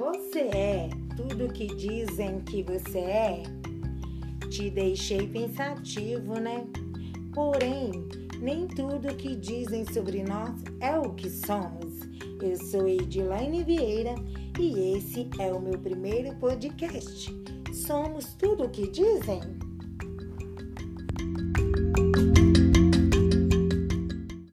Você é tudo que dizem que você é? Te deixei pensativo, né? Porém, nem tudo que dizem sobre nós é o que somos. Eu sou Edilaine Vieira e esse é o meu primeiro podcast. Somos tudo o que dizem?